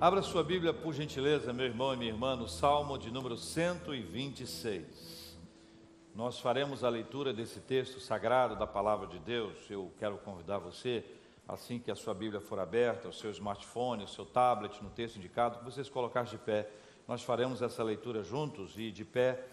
Abra sua Bíblia, por gentileza, meu irmão e minha irmã, no Salmo de número 126. Nós faremos a leitura desse texto sagrado da palavra de Deus. Eu quero convidar você, assim que a sua Bíblia for aberta, o seu smartphone, o seu tablet, no texto indicado, que você se colocar de pé. Nós faremos essa leitura juntos e de pé.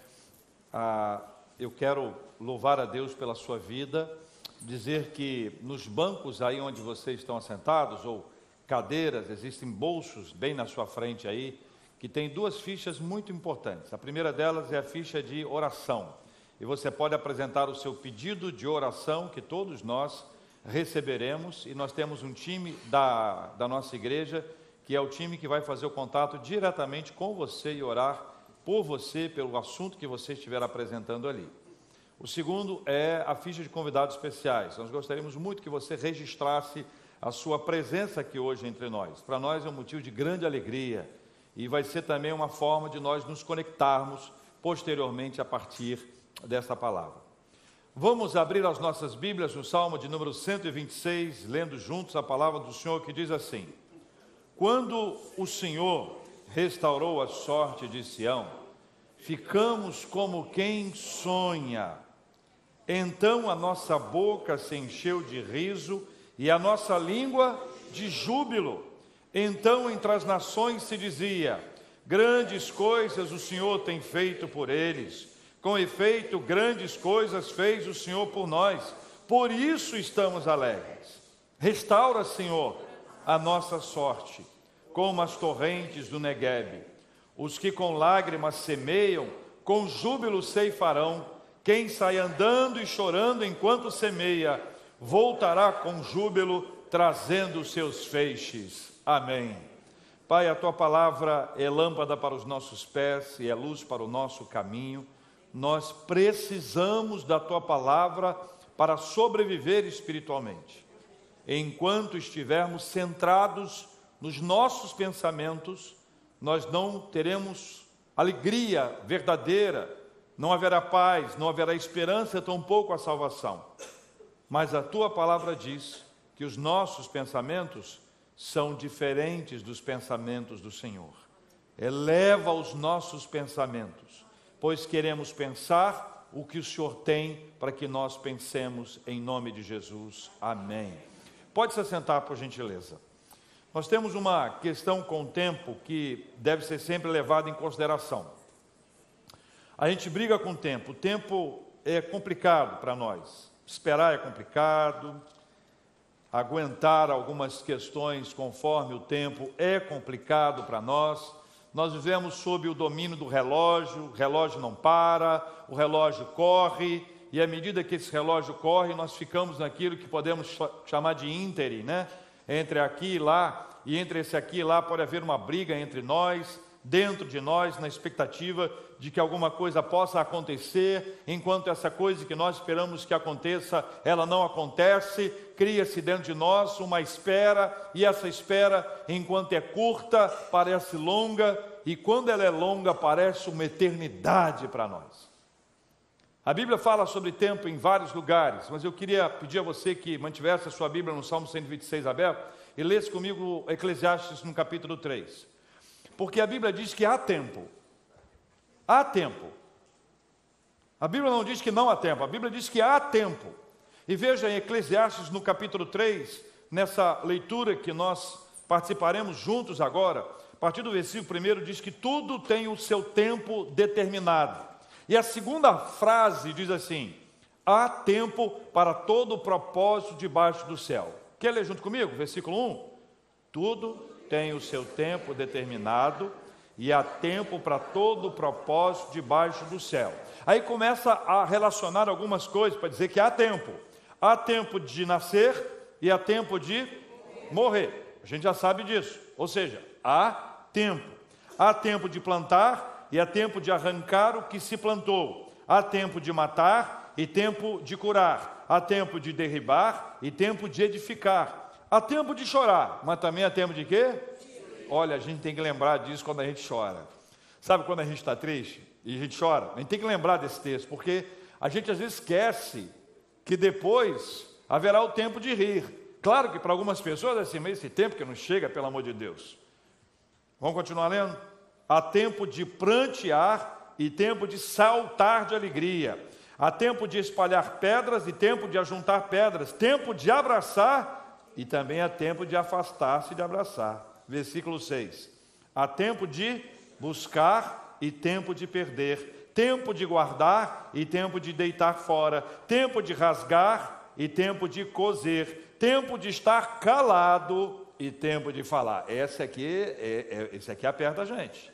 Ah, eu quero louvar a Deus pela sua vida, dizer que nos bancos aí onde vocês estão assentados, ou cadeiras, existem bolsos bem na sua frente aí, que tem duas fichas muito importantes. A primeira delas é a ficha de oração. E você pode apresentar o seu pedido de oração, que todos nós receberemos. E nós temos um time da, da nossa igreja, que é o time que vai fazer o contato diretamente com você e orar por você, pelo assunto que você estiver apresentando ali. O segundo é a ficha de convidados especiais. Nós gostaríamos muito que você registrasse a sua presença aqui hoje entre nós. Para nós é um motivo de grande alegria e vai ser também uma forma de nós nos conectarmos posteriormente a partir desta palavra. Vamos abrir as nossas Bíblias no Salmo de número 126, lendo juntos a palavra do Senhor que diz assim: Quando o Senhor restaurou a sorte de Sião, ficamos como quem sonha. Então a nossa boca se encheu de riso e a nossa língua de júbilo. Então entre as nações se dizia: Grandes coisas o Senhor tem feito por eles. Com efeito, grandes coisas fez o Senhor por nós. Por isso estamos alegres. Restaura, Senhor, a nossa sorte, como as torrentes do Neguebe. Os que com lágrimas semeiam, com júbilo ceifarão. Quem sai andando e chorando enquanto semeia, voltará com júbilo, trazendo seus feixes. Amém. Pai, a tua palavra é lâmpada para os nossos pés e é luz para o nosso caminho. Nós precisamos da tua palavra para sobreviver espiritualmente. Enquanto estivermos centrados nos nossos pensamentos, nós não teremos alegria verdadeira, não haverá paz, não haverá esperança, tampouco a salvação. Mas a tua palavra diz que os nossos pensamentos são diferentes dos pensamentos do Senhor. Eleva os nossos pensamentos, pois queremos pensar o que o Senhor tem para que nós pensemos em nome de Jesus. Amém. Pode se assentar, por gentileza. Nós temos uma questão com o tempo que deve ser sempre levada em consideração. A gente briga com o tempo, o tempo é complicado para nós. Esperar é complicado, aguentar algumas questões conforme o tempo é complicado para nós. Nós vivemos sob o domínio do relógio, o relógio não para, o relógio corre, e à medida que esse relógio corre, nós ficamos naquilo que podemos chamar de íntere, né? Entre aqui e lá, e entre esse aqui e lá pode haver uma briga entre nós, dentro de nós, na expectativa de que alguma coisa possa acontecer, enquanto essa coisa que nós esperamos que aconteça, ela não acontece, cria-se dentro de nós uma espera, e essa espera, enquanto é curta, parece longa, e quando ela é longa, parece uma eternidade para nós. A Bíblia fala sobre tempo em vários lugares, mas eu queria pedir a você que mantivesse a sua Bíblia no Salmo 126 aberto e lesse comigo Eclesiastes no capítulo 3. Porque a Bíblia diz que há tempo. Há tempo. A Bíblia não diz que não há tempo, a Bíblia diz que há tempo. E veja em Eclesiastes no capítulo 3, nessa leitura que nós participaremos juntos agora, a partir do versículo 1 diz que tudo tem o seu tempo determinado. E a segunda frase diz assim: há tempo para todo o propósito debaixo do céu. Quer ler junto comigo? Versículo 1: Tudo tem o seu tempo determinado e há tempo para todo o propósito debaixo do céu. Aí começa a relacionar algumas coisas para dizer que há tempo. Há tempo de nascer e há tempo de morrer. A gente já sabe disso. Ou seja, há tempo. Há tempo de plantar e há tempo de arrancar o que se plantou. Há tempo de matar e tempo de curar. Há tempo de derribar e tempo de edificar. Há tempo de chorar, mas também há tempo de quê? Olha, a gente tem que lembrar disso quando a gente chora. Sabe quando a gente está triste e a gente chora? A gente tem que lembrar desse texto, porque a gente às vezes esquece que depois haverá o tempo de rir. Claro que para algumas pessoas é assim, mas esse tempo que não chega, pelo amor de Deus. Vamos continuar lendo? Há tempo de prantear e tempo de saltar de alegria. Há tempo de espalhar pedras e tempo de ajuntar pedras. Tempo de abraçar e também há tempo de afastar-se de abraçar. Versículo 6. Há tempo de buscar e tempo de perder. Tempo de guardar e tempo de deitar fora. Tempo de rasgar e tempo de coser. Tempo de estar calado e tempo de falar. Esse aqui, é, é, esse aqui aperta a gente.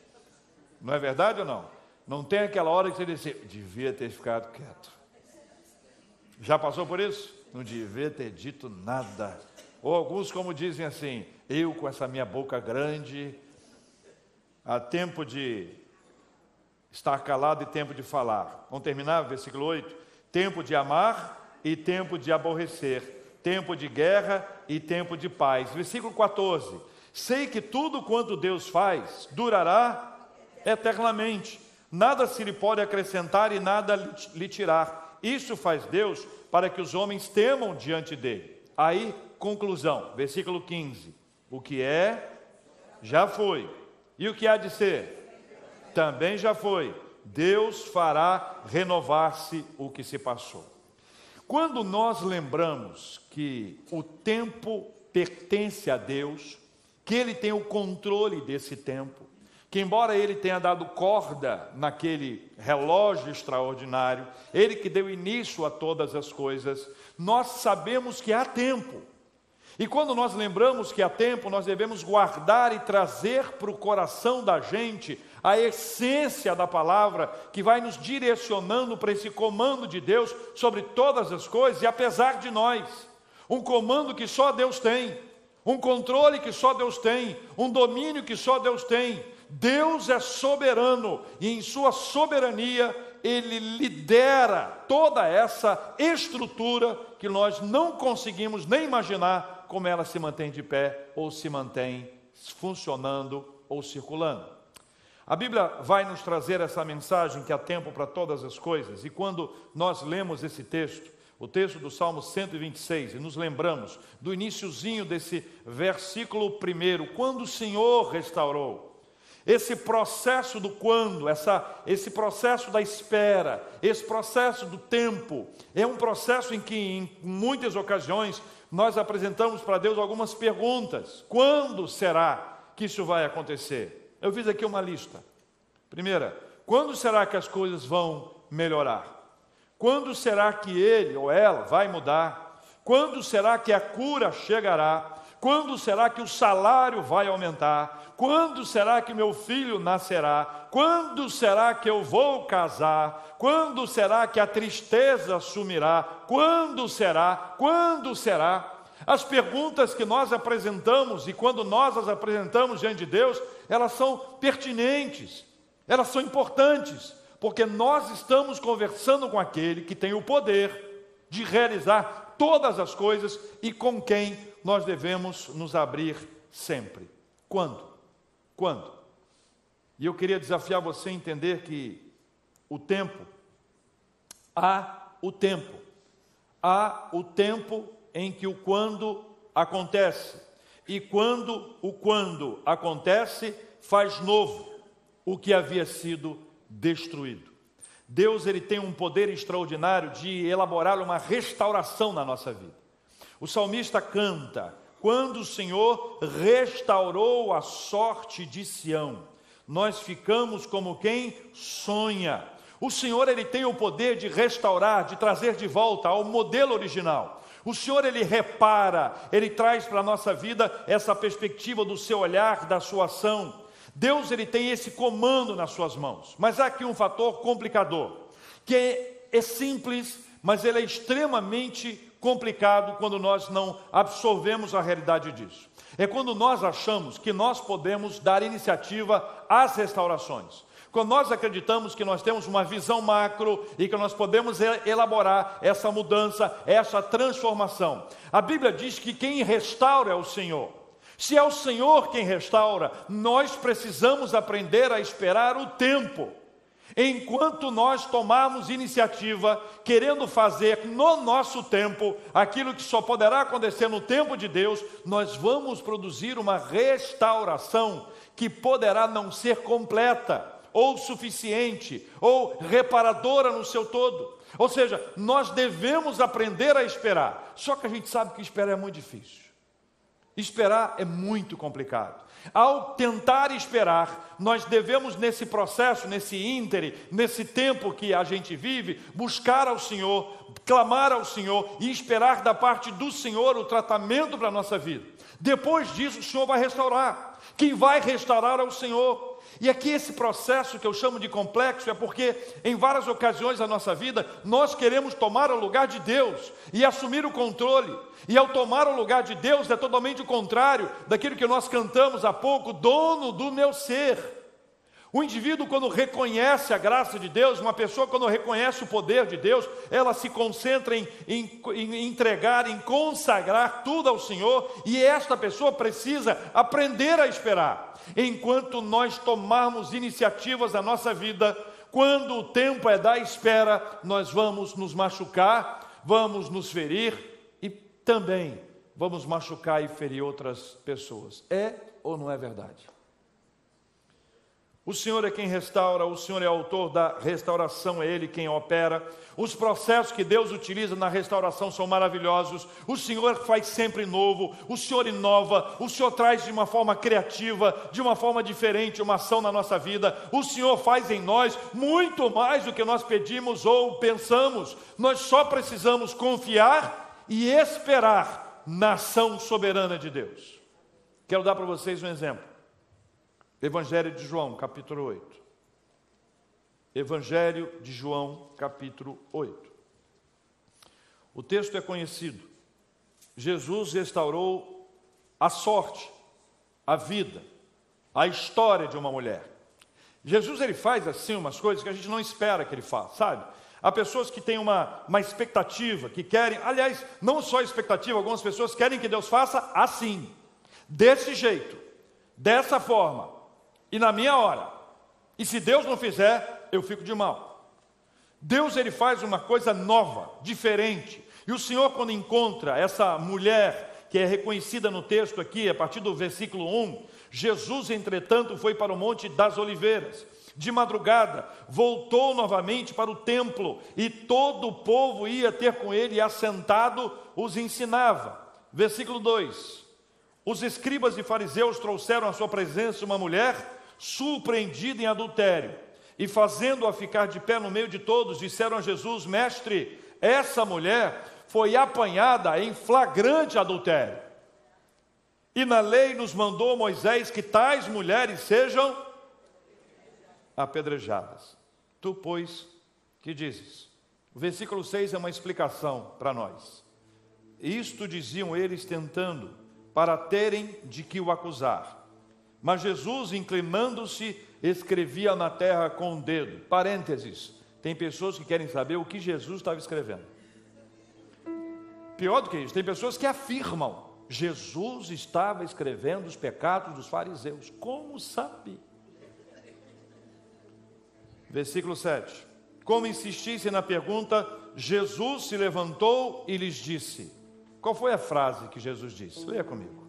Não é verdade ou não? Não tem aquela hora que você diz assim, devia ter ficado quieto. Já passou por isso? Não devia ter dito nada. Ou alguns, como dizem assim, eu com essa minha boca grande, há tempo de estar calado e tempo de falar. Vamos terminar, versículo 8: tempo de amar e tempo de aborrecer, tempo de guerra e tempo de paz. Versículo 14: sei que tudo quanto Deus faz durará eternamente, nada se lhe pode acrescentar e nada lhe tirar. Isso faz Deus para que os homens temam diante dele. Aí, conclusão, versículo 15: o que é, já foi, e o que há de ser, também já foi. Deus fará renovar-se o que se passou. Quando nós lembramos que o tempo pertence a Deus, que Ele tem o controle desse tempo, que embora Ele tenha dado corda naquele relógio extraordinário, Ele que deu início a todas as coisas, nós sabemos que há tempo. E quando nós lembramos que há tempo, nós devemos guardar e trazer para o coração da gente a essência da palavra que vai nos direcionando para esse comando de Deus sobre todas as coisas e apesar de nós. Um comando que só Deus tem, um controle que só Deus tem, um domínio que só Deus tem. Deus é soberano e em sua soberania ele lidera toda essa estrutura que nós não conseguimos nem imaginar como ela se mantém de pé ou se mantém funcionando ou circulando. A Bíblia vai nos trazer essa mensagem que há tempo para todas as coisas, e quando nós lemos esse texto, o texto do Salmo 126, e nos lembramos do iníciozinho desse versículo primeiro, quando o Senhor restaurou. Esse processo do quando, essa, esse processo da espera, esse processo do tempo, é um processo em que, em muitas ocasiões, nós apresentamos para Deus algumas perguntas. Quando será que isso vai acontecer? Eu fiz aqui uma lista. Primeira, quando será que as coisas vão melhorar? Quando será que ele ou ela vai mudar? Quando será que a cura chegará? Quando será que o salário vai aumentar? Quando será que meu filho nascerá? Quando será que eu vou casar? Quando será que a tristeza sumirá? Quando será? Quando será? As perguntas que nós apresentamos e quando nós as apresentamos diante de Deus, elas são pertinentes, elas são importantes, porque nós estamos conversando com aquele que tem o poder de realizar todas as coisas e com quem nós devemos nos abrir sempre. Quando? Quando? E eu queria desafiar você a entender que o tempo, há o tempo, há o tempo em que o quando acontece, e quando o quando acontece, faz novo o que havia sido destruído. Deus ele tem um poder extraordinário de elaborar uma restauração na nossa vida. O salmista canta: quando o Senhor restaurou a sorte de Sião, nós ficamos como quem sonha. O Senhor ele tem o poder de restaurar, de trazer de volta ao modelo original. O Senhor ele repara, ele traz para a nossa vida essa perspectiva do seu olhar, da sua ação. Deus ele tem esse comando nas suas mãos. Mas há aqui um fator complicador, que é, é simples, mas ele é extremamente complicado quando nós não absorvemos a realidade disso. É quando nós achamos que nós podemos dar iniciativa às restaurações. Quando nós acreditamos que nós temos uma visão macro e que nós podemos elaborar essa mudança, essa transformação. A Bíblia diz que quem restaura é o Senhor. Se é o Senhor quem restaura, nós precisamos aprender a esperar o tempo. Enquanto nós tomarmos iniciativa, querendo fazer no nosso tempo aquilo que só poderá acontecer no tempo de Deus, nós vamos produzir uma restauração que poderá não ser completa, ou suficiente, ou reparadora no seu todo. Ou seja, nós devemos aprender a esperar. Só que a gente sabe que esperar é muito difícil. Esperar é muito complicado. Ao tentar esperar, nós devemos nesse processo, nesse íntere, nesse tempo que a gente vive, buscar ao Senhor, clamar ao Senhor e esperar da parte do Senhor o tratamento para a nossa vida. Depois disso, o Senhor vai restaurar. Quem vai restaurar é o Senhor. E aqui esse processo que eu chamo de complexo é porque em várias ocasiões da nossa vida nós queremos tomar o lugar de Deus e assumir o controle. E ao tomar o lugar de Deus é totalmente o contrário daquilo que nós cantamos há pouco, dono do meu ser. O indivíduo, quando reconhece a graça de Deus, uma pessoa, quando reconhece o poder de Deus, ela se concentra em, em, em, entregar, em consagrar tudo ao Senhor, e esta pessoa precisa aprender a esperar. Enquanto nós tomarmos iniciativas na nossa vida, quando o tempo é da espera, nós vamos nos machucar, vamos nos ferir e também vamos machucar e ferir outras pessoas. É ou não é verdade? O Senhor é quem restaura, o Senhor é autor da restauração, é Ele quem opera. Os processos que Deus utiliza na restauração são maravilhosos. O Senhor faz sempre novo, o Senhor inova, o Senhor traz de uma forma criativa, de uma forma diferente, uma ação na nossa vida. O Senhor faz em nós muito mais do que nós pedimos ou pensamos. Nós só precisamos confiar e esperar na ação soberana de Deus. Quero dar para vocês um exemplo. Evangelho de João, capítulo 8. Evangelho de João, capítulo 8. O texto é conhecido. Jesus restaurou a sorte, a vida, a história de uma mulher. Jesus ele faz assim umas coisas que a gente não espera que ele faça, sabe? Há pessoas que têm uma, uma expectativa, que querem, aliás, não só expectativa, algumas pessoas querem que Deus faça assim, desse jeito, dessa forma e na minha hora. E se Deus não fizer, eu fico de mal. Deus ele faz uma coisa nova, diferente. E o Senhor quando encontra essa mulher que é reconhecida no texto aqui, a partir do versículo 1, Jesus, entretanto, foi para o Monte das Oliveiras. De madrugada, voltou novamente para o templo, e todo o povo ia ter com ele, assentado os ensinava. Versículo 2: Os escribas e fariseus trouxeram à sua presença uma mulher surpreendida em adultério, e fazendo-a ficar de pé no meio de todos, disseram a Jesus: Mestre, essa mulher foi apanhada em flagrante adultério. E na lei nos mandou Moisés que tais mulheres sejam apedrejadas. Tu, pois, que dizes? O versículo 6 é uma explicação para nós. Isto diziam eles tentando, para terem de que o acusar. Mas Jesus, inclinando-se, escrevia na terra com o dedo. Parênteses. Tem pessoas que querem saber o que Jesus estava escrevendo. Pior do que isso, tem pessoas que afirmam: Jesus estava escrevendo os pecados dos fariseus. Como sabe? Versículo 7. Como insistisse na pergunta, Jesus se levantou e lhes disse: Qual foi a frase que Jesus disse? Leia comigo.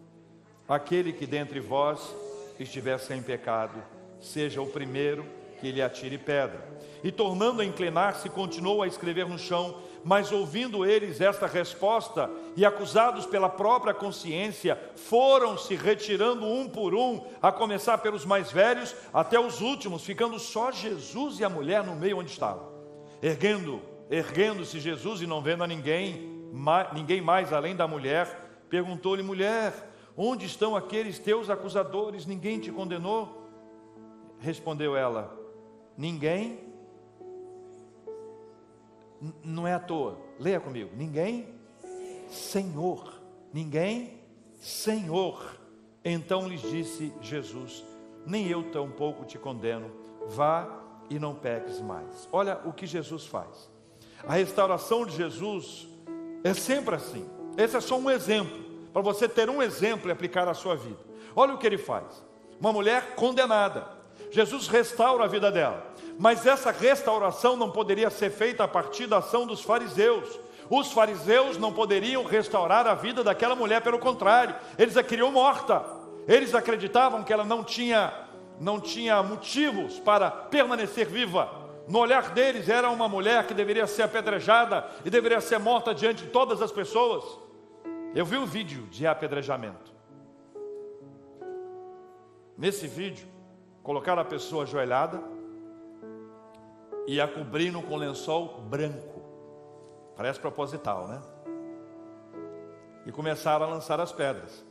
Aquele que dentre vós estiver sem pecado, seja o primeiro que lhe atire pedra. E tornando a inclinar-se, continuou a escrever no chão, mas ouvindo eles esta resposta e acusados pela própria consciência, foram se retirando um por um, a começar pelos mais velhos até os últimos, ficando só Jesus e a mulher no meio onde estavam. Erguendo, erguendo-se Jesus e não vendo a ninguém, ninguém mais além da mulher, perguntou-lhe: mulher, Onde estão aqueles teus acusadores? Ninguém te condenou? Respondeu ela: Ninguém. N não é à toa. Leia comigo. Ninguém? Senhor. Ninguém? Senhor. Então lhes disse Jesus: Nem eu tampouco te condeno. Vá e não peques mais. Olha o que Jesus faz. A restauração de Jesus é sempre assim. Esse é só um exemplo para você ter um exemplo e aplicar à sua vida. Olha o que ele faz: uma mulher condenada. Jesus restaura a vida dela. Mas essa restauração não poderia ser feita a partir da ação dos fariseus. Os fariseus não poderiam restaurar a vida daquela mulher, pelo contrário, eles a queriam morta. Eles acreditavam que ela não tinha não tinha motivos para permanecer viva. No olhar deles era uma mulher que deveria ser apedrejada e deveria ser morta diante de todas as pessoas. Eu vi um vídeo de apedrejamento. Nesse vídeo, colocaram a pessoa ajoelhada e a cobrindo com lençol branco. Parece proposital, né? E começaram a lançar as pedras.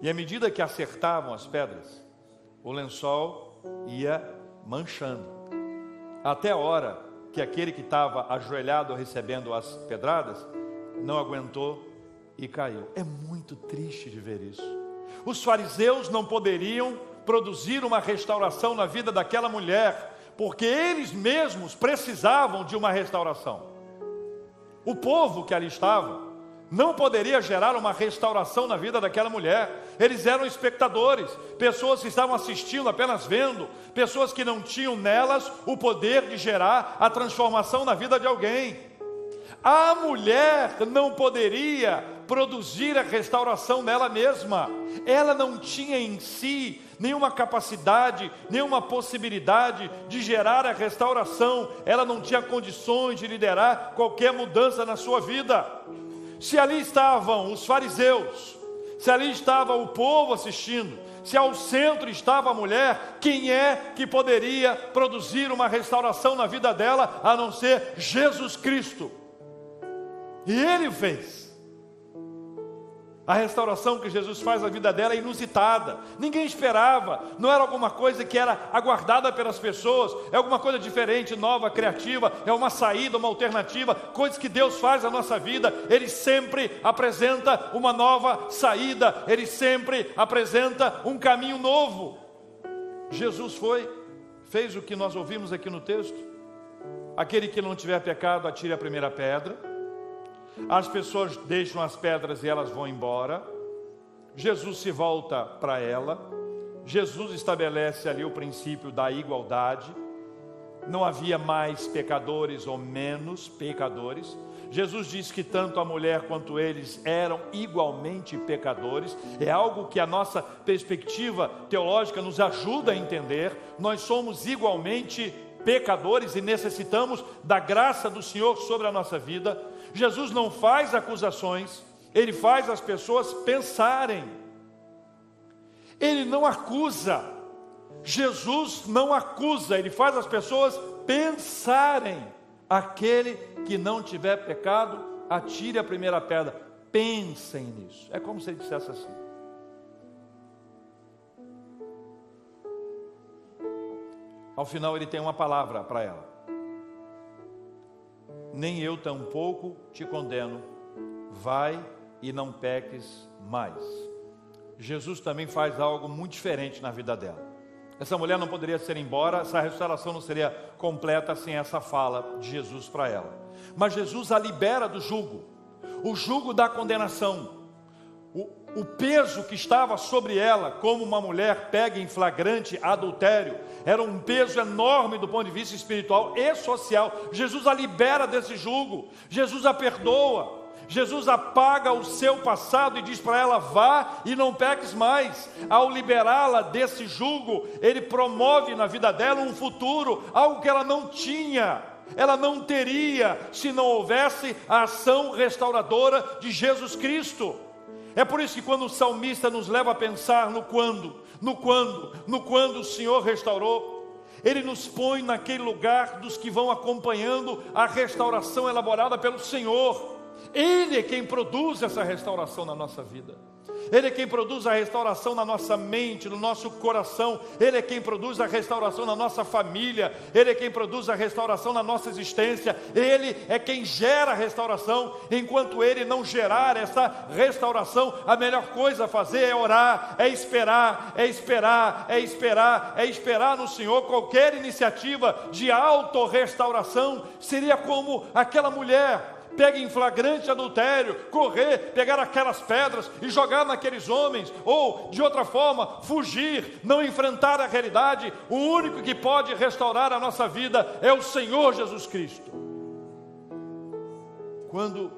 E à medida que acertavam as pedras, o lençol ia manchando. Até a hora que aquele que estava ajoelhado recebendo as pedradas não aguentou e caiu. É muito triste de ver isso. Os fariseus não poderiam produzir uma restauração na vida daquela mulher, porque eles mesmos precisavam de uma restauração. O povo que ali estava não poderia gerar uma restauração na vida daquela mulher. Eles eram espectadores, pessoas que estavam assistindo, apenas vendo, pessoas que não tinham nelas o poder de gerar a transformação na vida de alguém. A mulher não poderia produzir a restauração nela mesma. Ela não tinha em si nenhuma capacidade, nenhuma possibilidade de gerar a restauração. Ela não tinha condições de liderar qualquer mudança na sua vida. Se ali estavam os fariseus, se ali estava o povo assistindo, se ao centro estava a mulher, quem é que poderia produzir uma restauração na vida dela a não ser Jesus Cristo? E ele fez. A restauração que Jesus faz na vida dela é inusitada. Ninguém esperava. Não era alguma coisa que era aguardada pelas pessoas. É alguma coisa diferente, nova, criativa. É uma saída, uma alternativa. Coisas que Deus faz na nossa vida. Ele sempre apresenta uma nova saída. Ele sempre apresenta um caminho novo. Jesus foi, fez o que nós ouvimos aqui no texto. Aquele que não tiver pecado, atire a primeira pedra. As pessoas deixam as pedras e elas vão embora. Jesus se volta para ela. Jesus estabelece ali o princípio da igualdade. Não havia mais pecadores ou menos pecadores. Jesus diz que tanto a mulher quanto eles eram igualmente pecadores. É algo que a nossa perspectiva teológica nos ajuda a entender. Nós somos igualmente pecadores e necessitamos da graça do Senhor sobre a nossa vida. Jesus não faz acusações, ele faz as pessoas pensarem. Ele não acusa. Jesus não acusa, ele faz as pessoas pensarem. Aquele que não tiver pecado, atire a primeira pedra. Pensem nisso. É como se ele dissesse assim. Ao final, ele tem uma palavra para ela nem eu tampouco te condeno. Vai e não peques mais. Jesus também faz algo muito diferente na vida dela. Essa mulher não poderia ser embora, essa restauração não seria completa sem essa fala de Jesus para ela. Mas Jesus a libera do jugo, o jugo da condenação, o, o peso que estava sobre ela, como uma mulher pega em flagrante adultério, era um peso enorme do ponto de vista espiritual e social. Jesus a libera desse jugo, Jesus a perdoa, Jesus apaga o seu passado e diz para ela: vá e não peques mais. Ao liberá-la desse jugo, ele promove na vida dela um futuro, algo que ela não tinha ela não teria se não houvesse a ação restauradora de Jesus Cristo. É por isso que quando o salmista nos leva a pensar no quando, no quando, no quando o Senhor restaurou, ele nos põe naquele lugar dos que vão acompanhando a restauração elaborada pelo Senhor. Ele é quem produz essa restauração na nossa vida. Ele é quem produz a restauração na nossa mente, no nosso coração. Ele é quem produz a restauração na nossa família. Ele é quem produz a restauração na nossa existência. Ele é quem gera a restauração. Enquanto ele não gerar essa restauração, a melhor coisa a fazer é orar, é esperar, é esperar, é esperar, é esperar no Senhor. Qualquer iniciativa de autorrestauração seria como aquela mulher pega em flagrante adultério, correr, pegar aquelas pedras e jogar naqueles homens, ou de outra forma, fugir, não enfrentar a realidade. O único que pode restaurar a nossa vida é o Senhor Jesus Cristo. Quando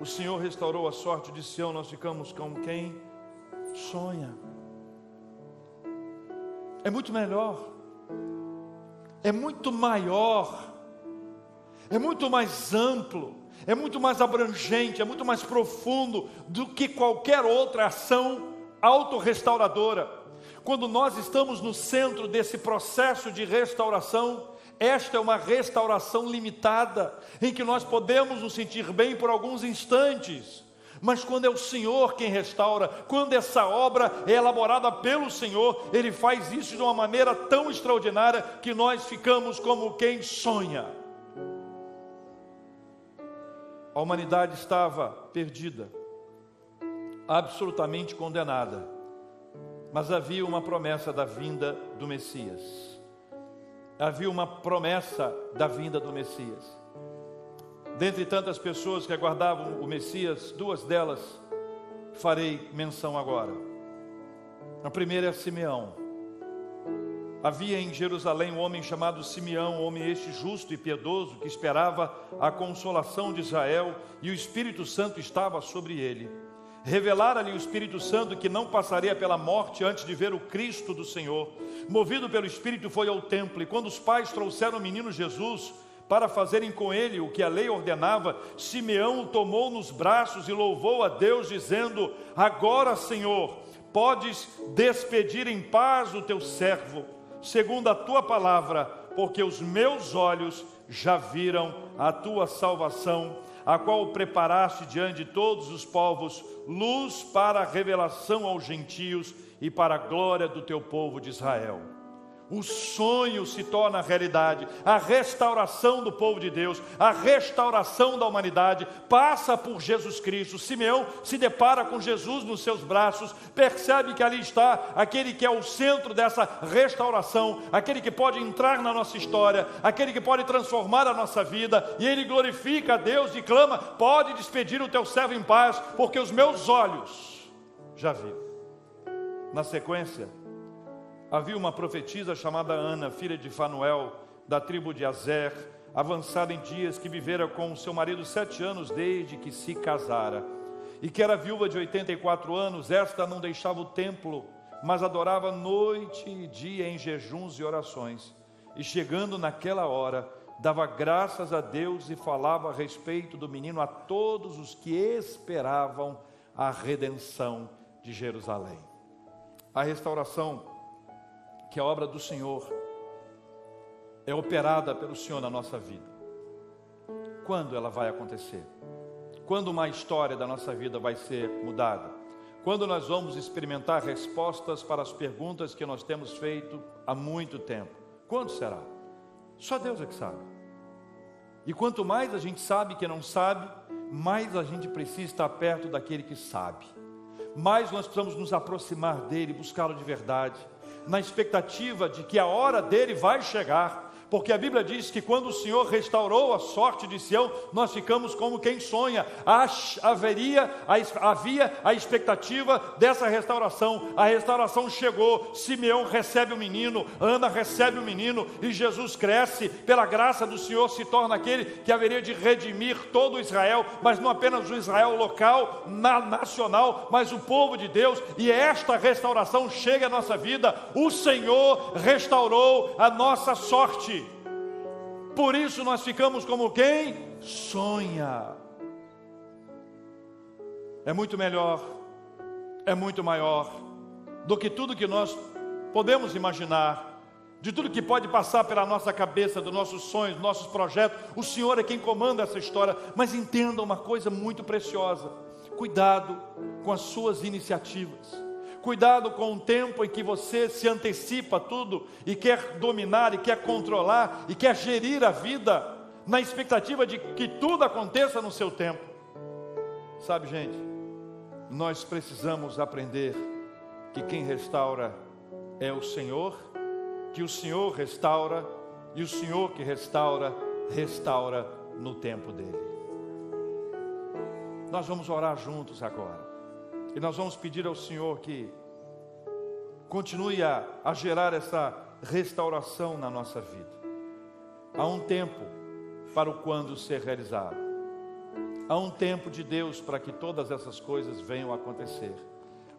o Senhor restaurou a sorte de Sião, nós ficamos com quem sonha. É muito melhor, é muito maior, é muito mais amplo, é muito mais abrangente, é muito mais profundo do que qualquer outra ação autorrestauradora. Quando nós estamos no centro desse processo de restauração, esta é uma restauração limitada, em que nós podemos nos sentir bem por alguns instantes, mas quando é o Senhor quem restaura, quando essa obra é elaborada pelo Senhor, Ele faz isso de uma maneira tão extraordinária que nós ficamos como quem sonha. A humanidade estava perdida, absolutamente condenada, mas havia uma promessa da vinda do Messias havia uma promessa da vinda do Messias. Dentre tantas pessoas que aguardavam o Messias, duas delas farei menção agora. A primeira é Simeão. Havia em Jerusalém um homem chamado Simeão, homem este justo e piedoso, que esperava a consolação de Israel, e o Espírito Santo estava sobre ele revelara-lhe o Espírito Santo que não passaria pela morte antes de ver o Cristo do Senhor. Movido pelo Espírito, foi ao templo, e quando os pais trouxeram o menino Jesus para fazerem com ele o que a lei ordenava, Simeão o tomou nos braços e louvou a Deus, dizendo: Agora, Senhor, podes despedir em paz o teu servo, segundo a tua palavra, porque os meus olhos já viram a tua salvação a qual preparaste diante de todos os povos, luz para a revelação aos gentios e para a glória do teu povo de Israel o sonho se torna realidade, a restauração do povo de Deus, a restauração da humanidade passa por Jesus Cristo. Simeão se depara com Jesus nos seus braços, percebe que ali está aquele que é o centro dessa restauração, aquele que pode entrar na nossa história, aquele que pode transformar a nossa vida, e ele glorifica a Deus e clama: Pode despedir o teu servo em paz, porque os meus olhos já viram. Na sequência, Havia uma profetisa chamada Ana, filha de Fanuel, da tribo de Azer, avançada em dias, que vivera com seu marido sete anos desde que se casara, e que era viúva de 84 anos. Esta não deixava o templo, mas adorava noite e dia em jejuns e orações. E chegando naquela hora, dava graças a Deus e falava a respeito do menino a todos os que esperavam a redenção de Jerusalém. A restauração que a obra do Senhor é operada pelo Senhor na nossa vida. Quando ela vai acontecer? Quando uma história da nossa vida vai ser mudada? Quando nós vamos experimentar respostas para as perguntas que nós temos feito há muito tempo? Quando será? Só Deus é que sabe. E quanto mais a gente sabe que não sabe, mais a gente precisa estar perto daquele que sabe. Mais nós precisamos nos aproximar dele, buscá-lo de verdade na expectativa de que a hora dele vai chegar porque a Bíblia diz que quando o Senhor restaurou a sorte de Sião, nós ficamos como quem sonha. Haveria, havia a expectativa dessa restauração. A restauração chegou. Simeão recebe o menino, Ana recebe o menino, e Jesus cresce. Pela graça do Senhor, se torna aquele que haveria de redimir todo Israel, mas não apenas o Israel local, na, nacional, mas o povo de Deus. E esta restauração chega à nossa vida. O Senhor restaurou a nossa sorte. Por isso nós ficamos como quem sonha. É muito melhor, é muito maior do que tudo que nós podemos imaginar, de tudo que pode passar pela nossa cabeça, dos nossos sonhos, nossos projetos. O Senhor é quem comanda essa história, mas entenda uma coisa muito preciosa: cuidado com as suas iniciativas. Cuidado com o tempo em que você se antecipa tudo e quer dominar e quer controlar e quer gerir a vida na expectativa de que tudo aconteça no seu tempo. Sabe, gente, nós precisamos aprender que quem restaura é o Senhor, que o Senhor restaura e o Senhor que restaura, restaura no tempo dele. Nós vamos orar juntos agora. E nós vamos pedir ao Senhor que continue a, a gerar essa restauração na nossa vida. Há um tempo para o quando ser realizado. Há um tempo de Deus para que todas essas coisas venham a acontecer.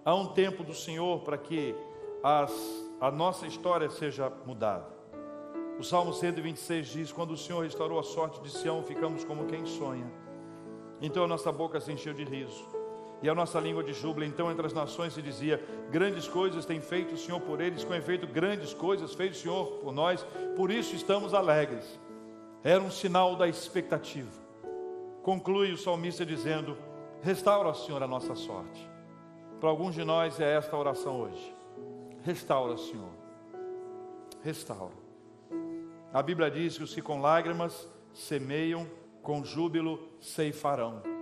Há um tempo do Senhor para que as, a nossa história seja mudada. O Salmo 126 diz: Quando o Senhor restaurou a sorte de Sião, ficamos como quem sonha. Então a nossa boca se encheu de riso e a nossa língua de júbilo. Então entre as nações se dizia: Grandes coisas tem feito o Senhor por eles, com efeito, grandes coisas fez o Senhor por nós, por isso estamos alegres. Era um sinal da expectativa. Conclui o salmista dizendo: Restaura, Senhor, a nossa sorte. Para alguns de nós é esta a oração hoje. Restaura, Senhor. Restaura. A Bíblia diz que os que com lágrimas semeiam, com júbilo ceifarão.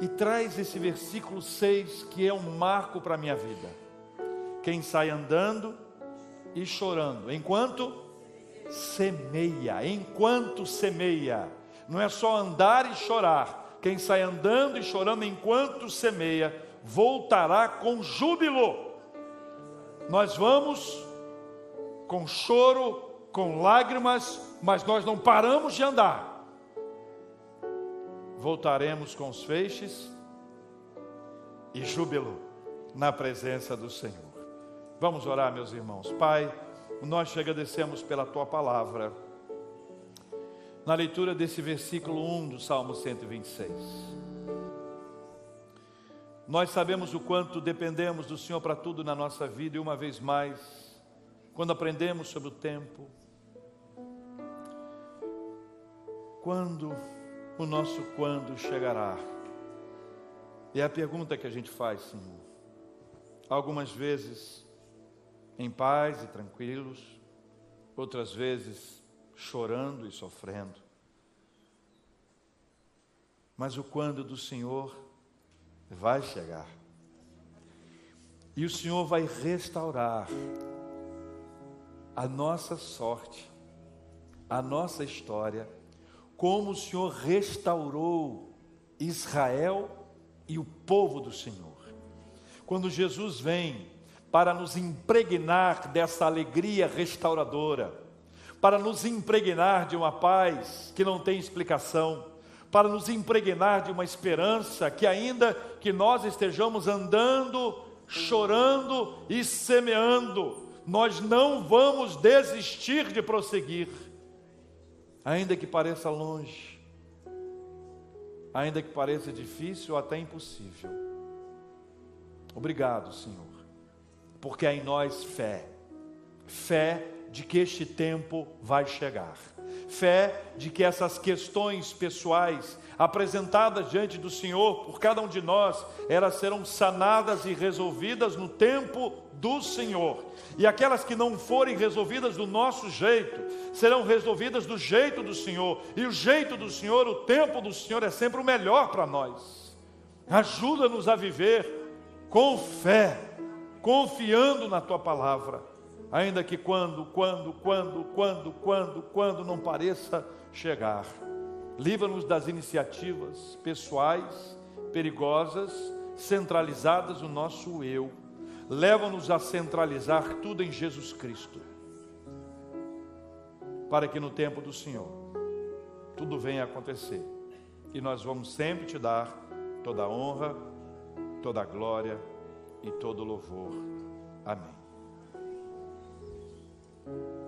E traz esse versículo 6 que é um marco para a minha vida. Quem sai andando e chorando, enquanto semeia, enquanto semeia, não é só andar e chorar. Quem sai andando e chorando enquanto semeia, voltará com júbilo. Nós vamos com choro, com lágrimas, mas nós não paramos de andar. Voltaremos com os feixes e júbilo na presença do Senhor. Vamos orar, meus irmãos. Pai, nós te agradecemos pela tua palavra. Na leitura desse versículo 1 do Salmo 126. Nós sabemos o quanto dependemos do Senhor para tudo na nossa vida e uma vez mais, quando aprendemos sobre o tempo, Quando o nosso quando chegará? É a pergunta que a gente faz, Senhor. Algumas vezes em paz e tranquilos, outras vezes chorando e sofrendo. Mas o quando do Senhor vai chegar. E o Senhor vai restaurar a nossa sorte, a nossa história como o Senhor restaurou Israel e o povo do Senhor. Quando Jesus vem para nos impregnar dessa alegria restauradora, para nos impregnar de uma paz que não tem explicação, para nos impregnar de uma esperança que, ainda que nós estejamos andando, chorando e semeando, nós não vamos desistir de prosseguir ainda que pareça longe, ainda que pareça difícil ou até impossível. Obrigado, Senhor, porque há em nós fé, fé de que este tempo vai chegar, fé de que essas questões pessoais apresentadas diante do Senhor por cada um de nós, elas serão sanadas e resolvidas no tempo do Senhor. E aquelas que não forem resolvidas do nosso jeito, serão resolvidas do jeito do Senhor. E o jeito do Senhor, o tempo do Senhor é sempre o melhor para nós. Ajuda-nos a viver com fé, confiando na tua palavra, ainda que quando, quando, quando, quando, quando, quando não pareça chegar. Livra-nos das iniciativas pessoais, perigosas, centralizadas no nosso eu. Leva-nos a centralizar tudo em Jesus Cristo. Para que no tempo do Senhor tudo venha a acontecer. E nós vamos sempre te dar toda a honra, toda a glória e todo o louvor. Amém. Thank you.